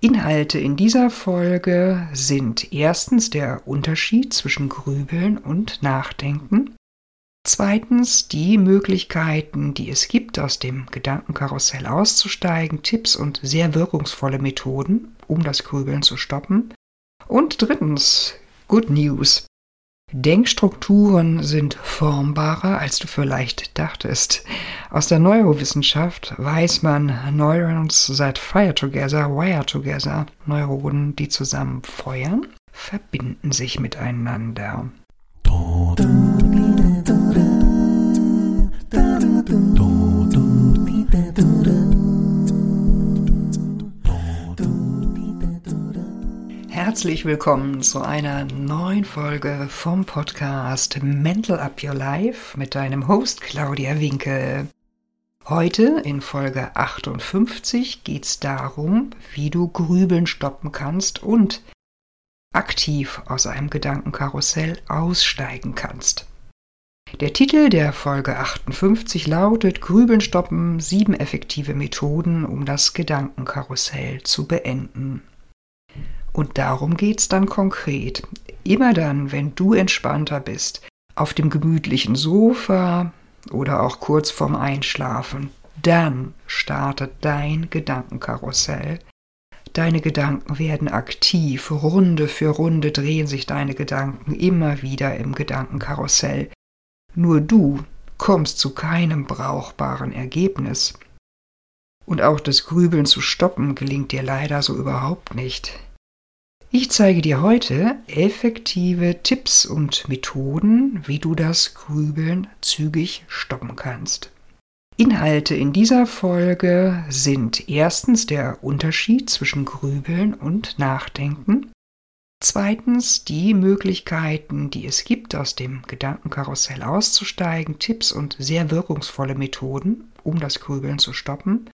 Inhalte in dieser Folge sind erstens der Unterschied zwischen Grübeln und Nachdenken, zweitens die Möglichkeiten, die es gibt, aus dem Gedankenkarussell auszusteigen, Tipps und sehr wirkungsvolle Methoden, um das Grübeln zu stoppen, und drittens Good News. Denkstrukturen sind formbarer, als du vielleicht dachtest. Aus der Neurowissenschaft weiß man, Neurons that fire together, wire together. Neuronen, die zusammen feuern, verbinden sich miteinander. Herzlich willkommen zu einer neuen Folge vom Podcast Mental Up Your Life mit deinem Host Claudia Winkel. Heute in Folge 58 geht es darum, wie du Grübeln stoppen kannst und aktiv aus einem Gedankenkarussell aussteigen kannst. Der Titel der Folge 58 lautet Grübeln stoppen, sieben effektive Methoden, um das Gedankenkarussell zu beenden. Und darum geht's dann konkret. Immer dann, wenn du entspannter bist, auf dem gemütlichen Sofa oder auch kurz vorm Einschlafen, dann startet dein Gedankenkarussell. Deine Gedanken werden aktiv, Runde für Runde drehen sich deine Gedanken immer wieder im Gedankenkarussell. Nur du kommst zu keinem brauchbaren Ergebnis. Und auch das Grübeln zu stoppen gelingt dir leider so überhaupt nicht. Ich zeige dir heute effektive Tipps und Methoden, wie du das Grübeln zügig stoppen kannst. Inhalte in dieser Folge sind erstens der Unterschied zwischen Grübeln und Nachdenken, zweitens die Möglichkeiten, die es gibt, aus dem Gedankenkarussell auszusteigen, Tipps und sehr wirkungsvolle Methoden, um das Grübeln zu stoppen,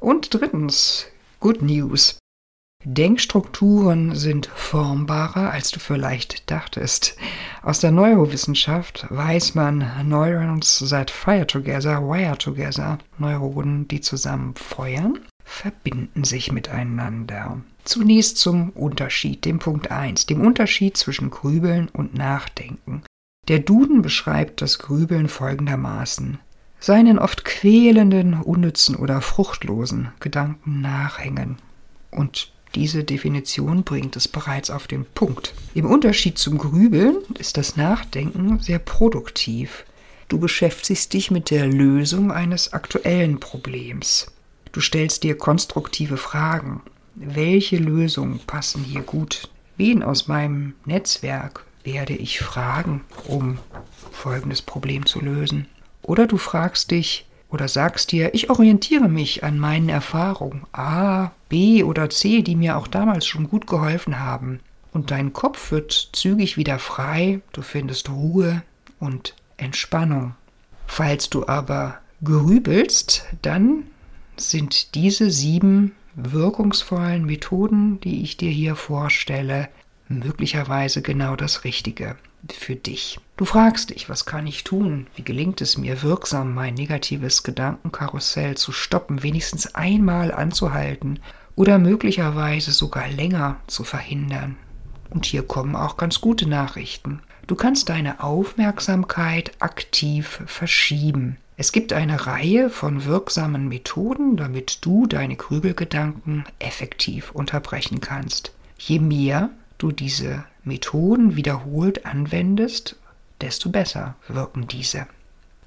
und drittens Good News, Denkstrukturen sind formbarer, als du vielleicht dachtest. Aus der Neurowissenschaft weiß man, Neurons that fire together, wire together. Neuronen, die zusammen feuern, verbinden sich miteinander. Zunächst zum Unterschied, dem Punkt 1, dem Unterschied zwischen Grübeln und Nachdenken. Der Duden beschreibt das Grübeln folgendermaßen. Seinen oft quälenden, unnützen oder fruchtlosen Gedanken nachhängen. Und diese Definition bringt es bereits auf den Punkt. Im Unterschied zum Grübeln ist das Nachdenken sehr produktiv. Du beschäftigst dich mit der Lösung eines aktuellen Problems. Du stellst dir konstruktive Fragen. Welche Lösungen passen hier gut? Wen aus meinem Netzwerk werde ich fragen, um folgendes Problem zu lösen? Oder du fragst dich, oder sagst dir, ich orientiere mich an meinen Erfahrungen A, Oder C, die mir auch damals schon gut geholfen haben. Und dein Kopf wird zügig wieder frei, du findest Ruhe und Entspannung. Falls du aber grübelst, dann sind diese sieben wirkungsvollen Methoden, die ich dir hier vorstelle, möglicherweise genau das Richtige für dich. Du fragst dich, was kann ich tun? Wie gelingt es mir wirksam, mein negatives Gedankenkarussell zu stoppen, wenigstens einmal anzuhalten oder möglicherweise sogar länger zu verhindern? Und hier kommen auch ganz gute Nachrichten. Du kannst deine Aufmerksamkeit aktiv verschieben. Es gibt eine Reihe von wirksamen Methoden, damit du deine Grübelgedanken effektiv unterbrechen kannst. Je mehr du diese Methoden wiederholt anwendest, desto besser wirken diese.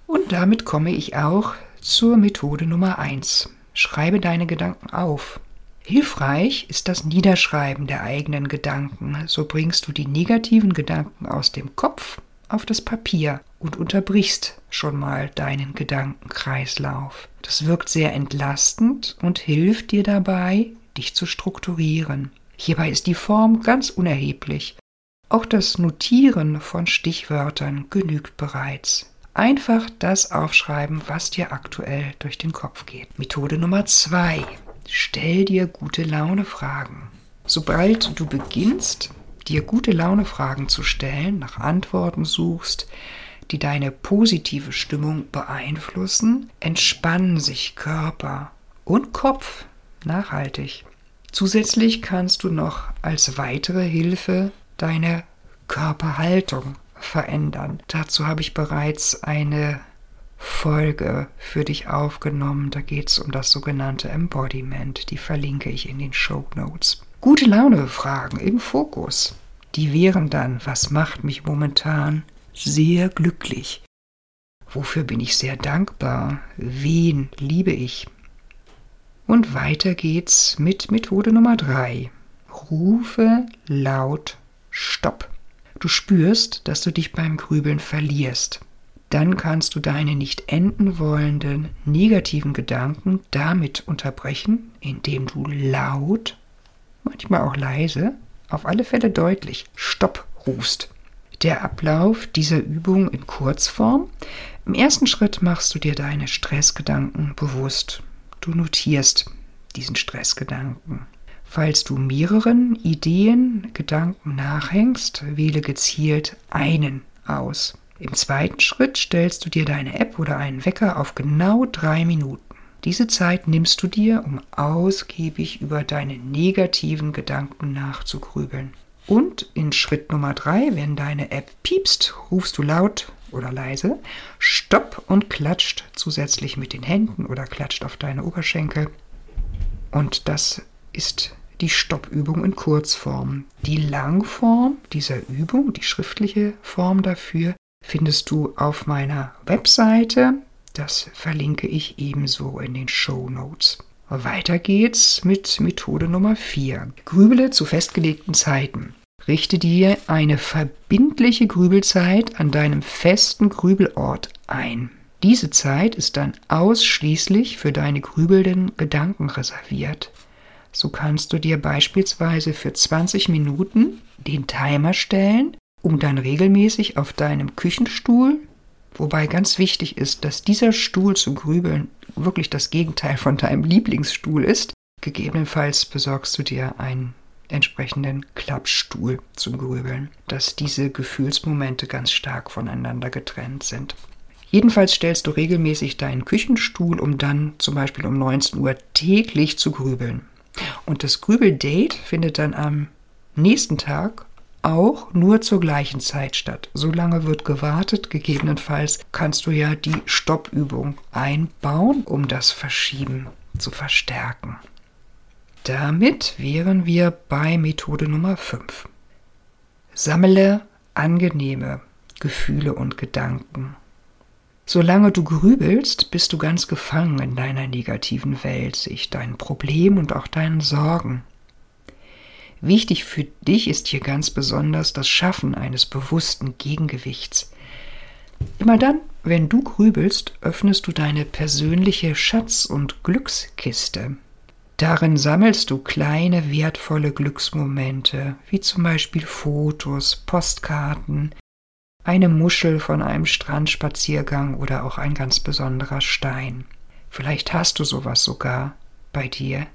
Und damit komme ich auch zur Methode Nummer 1. Schreibe deine Gedanken auf. Hilfreich ist das Niederschreiben der eigenen Gedanken. So bringst du die negativen Gedanken aus dem Kopf auf das Papier und unterbrichst schon mal deinen Gedankenkreislauf. Das wirkt sehr entlastend und hilft dir dabei, dich zu strukturieren. Hierbei ist die Form ganz unerheblich. Auch das Notieren von Stichwörtern genügt bereits. Einfach das aufschreiben, was dir aktuell durch den Kopf geht. Methode Nummer zwei: Stell dir gute Laune Fragen. Sobald du beginnst, dir gute Laune Fragen zu stellen, nach Antworten suchst, die deine positive Stimmung beeinflussen, entspannen sich Körper und Kopf nachhaltig. Zusätzlich kannst du noch als weitere Hilfe deine Körperhaltung verändern. Dazu habe ich bereits eine Folge für dich aufgenommen. Da geht es um das sogenannte Embodiment. Die verlinke ich in den Show Notes. Gute Laune Fragen im Fokus. Die wären dann, was macht mich momentan sehr glücklich? Wofür bin ich sehr dankbar? Wen liebe ich? Und weiter geht's mit Methode Nummer 3. Rufe laut Stopp. Du spürst, dass du dich beim Grübeln verlierst. Dann kannst du deine nicht enden wollenden negativen Gedanken damit unterbrechen, indem du laut, manchmal auch leise, auf alle Fälle deutlich Stopp rufst. Der Ablauf dieser Übung in Kurzform. Im ersten Schritt machst du dir deine Stressgedanken bewusst. Du notierst diesen Stressgedanken. Falls du mehreren Ideen, Gedanken nachhängst, wähle gezielt einen aus. Im zweiten Schritt stellst du dir deine App oder einen Wecker auf genau drei Minuten. Diese Zeit nimmst du dir, um ausgiebig über deine negativen Gedanken nachzugrübeln. Und in Schritt Nummer drei, wenn deine App piepst, rufst du laut oder leise Stopp und klatscht zusätzlich mit den Händen oder klatscht auf deine Oberschenkel. Und das ist die Stoppübung in Kurzform. Die Langform dieser Übung, die schriftliche Form dafür, findest du auf meiner Webseite. Das verlinke ich ebenso in den Show Notes. Weiter geht's mit Methode Nummer 4. Grübele zu festgelegten Zeiten. Richte dir eine verbindliche Grübelzeit an deinem festen Grübelort ein. Diese Zeit ist dann ausschließlich für deine grübelnden Gedanken reserviert. So kannst du dir beispielsweise für 20 Minuten den Timer stellen, um dann regelmäßig auf deinem Küchenstuhl, wobei ganz wichtig ist, dass dieser Stuhl zum Grübeln wirklich das Gegenteil von deinem Lieblingsstuhl ist, gegebenenfalls besorgst du dir einen entsprechenden Klappstuhl zum Grübeln, dass diese Gefühlsmomente ganz stark voneinander getrennt sind. Jedenfalls stellst du regelmäßig deinen Küchenstuhl, um dann zum Beispiel um 19 Uhr täglich zu grübeln. Und das Grübeldate findet dann am nächsten Tag auch nur zur gleichen Zeit statt. So lange wird gewartet. Gegebenenfalls kannst du ja die Stoppübung einbauen, um das Verschieben zu verstärken. Damit wären wir bei Methode Nummer 5. Sammle angenehme Gefühle und Gedanken. Solange du grübelst, bist du ganz gefangen in deiner negativen Weltsicht, deinen Problemen und auch deinen Sorgen. Wichtig für dich ist hier ganz besonders das Schaffen eines bewussten Gegengewichts. Immer dann, wenn du grübelst, öffnest du deine persönliche Schatz- und Glückskiste. Darin sammelst du kleine wertvolle Glücksmomente, wie zum Beispiel Fotos, Postkarten, eine Muschel von einem Strandspaziergang oder auch ein ganz besonderer Stein. Vielleicht hast du sowas sogar bei dir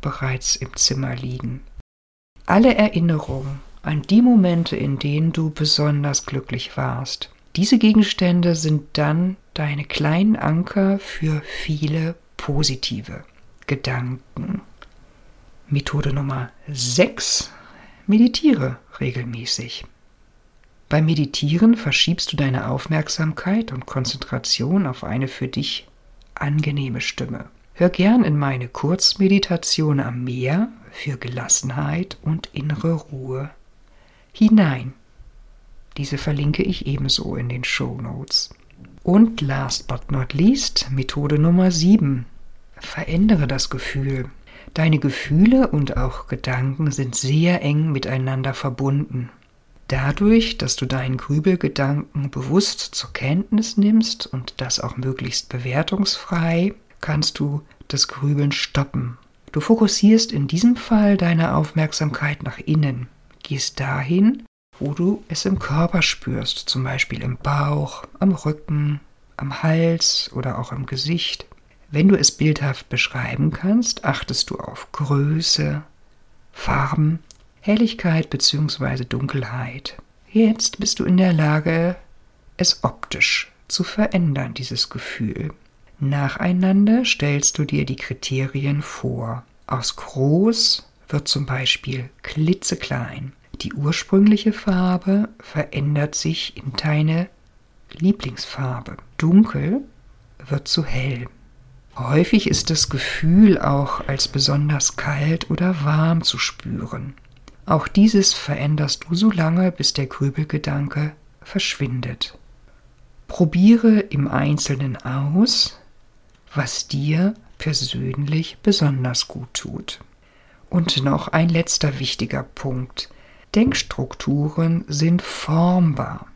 bereits im Zimmer liegen. Alle Erinnerungen an die Momente, in denen du besonders glücklich warst, diese Gegenstände sind dann deine kleinen Anker für viele positive Gedanken. Methode Nummer 6. Meditiere regelmäßig. Beim Meditieren verschiebst du deine Aufmerksamkeit und Konzentration auf eine für dich angenehme Stimme. Hör gern in meine Kurzmeditation am Meer für Gelassenheit und innere Ruhe hinein. Diese verlinke ich ebenso in den Show Notes. Und last but not least, Methode Nummer 7. Verändere das Gefühl. Deine Gefühle und auch Gedanken sind sehr eng miteinander verbunden. Dadurch, dass du deinen Grübelgedanken bewusst zur Kenntnis nimmst und das auch möglichst bewertungsfrei, kannst du das Grübeln stoppen. Du fokussierst in diesem Fall deine Aufmerksamkeit nach innen, gehst dahin, wo du es im Körper spürst, zum Beispiel im Bauch, am Rücken, am Hals oder auch im Gesicht. Wenn du es bildhaft beschreiben kannst, achtest du auf Größe, Farben Helligkeit bzw. Dunkelheit. Jetzt bist du in der Lage, es optisch zu verändern, dieses Gefühl. Nacheinander stellst du dir die Kriterien vor. Aus groß wird zum Beispiel klitzeklein. Die ursprüngliche Farbe verändert sich in deine Lieblingsfarbe. Dunkel wird zu hell. Häufig ist das Gefühl auch als besonders kalt oder warm zu spüren. Auch dieses veränderst du so lange, bis der Grübelgedanke verschwindet. Probiere im Einzelnen aus, was dir persönlich besonders gut tut. Und noch ein letzter wichtiger Punkt. Denkstrukturen sind formbar.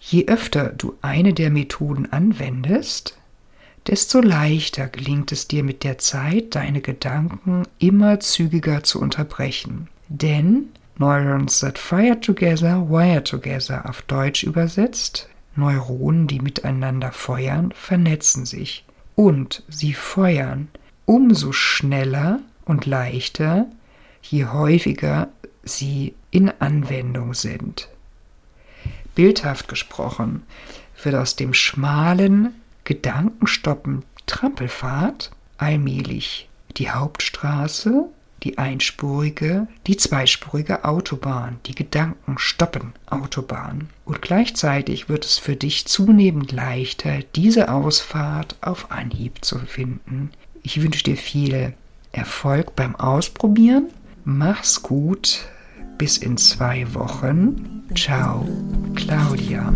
Je öfter du eine der Methoden anwendest, desto leichter gelingt es dir mit der Zeit, deine Gedanken immer zügiger zu unterbrechen. Denn Neurons that fire together, wire together auf Deutsch übersetzt, Neuronen, die miteinander feuern, vernetzen sich. Und sie feuern umso schneller und leichter, je häufiger sie in Anwendung sind. Bildhaft gesprochen wird aus dem schmalen Gedankenstoppen Trampelfahrt allmählich die Hauptstraße, die einspurige, die zweispurige Autobahn, die Gedanken stoppen Autobahn. Und gleichzeitig wird es für dich zunehmend leichter, diese Ausfahrt auf Anhieb zu finden. Ich wünsche dir viel Erfolg beim Ausprobieren. Mach's gut. Bis in zwei Wochen. Ciao, Claudia.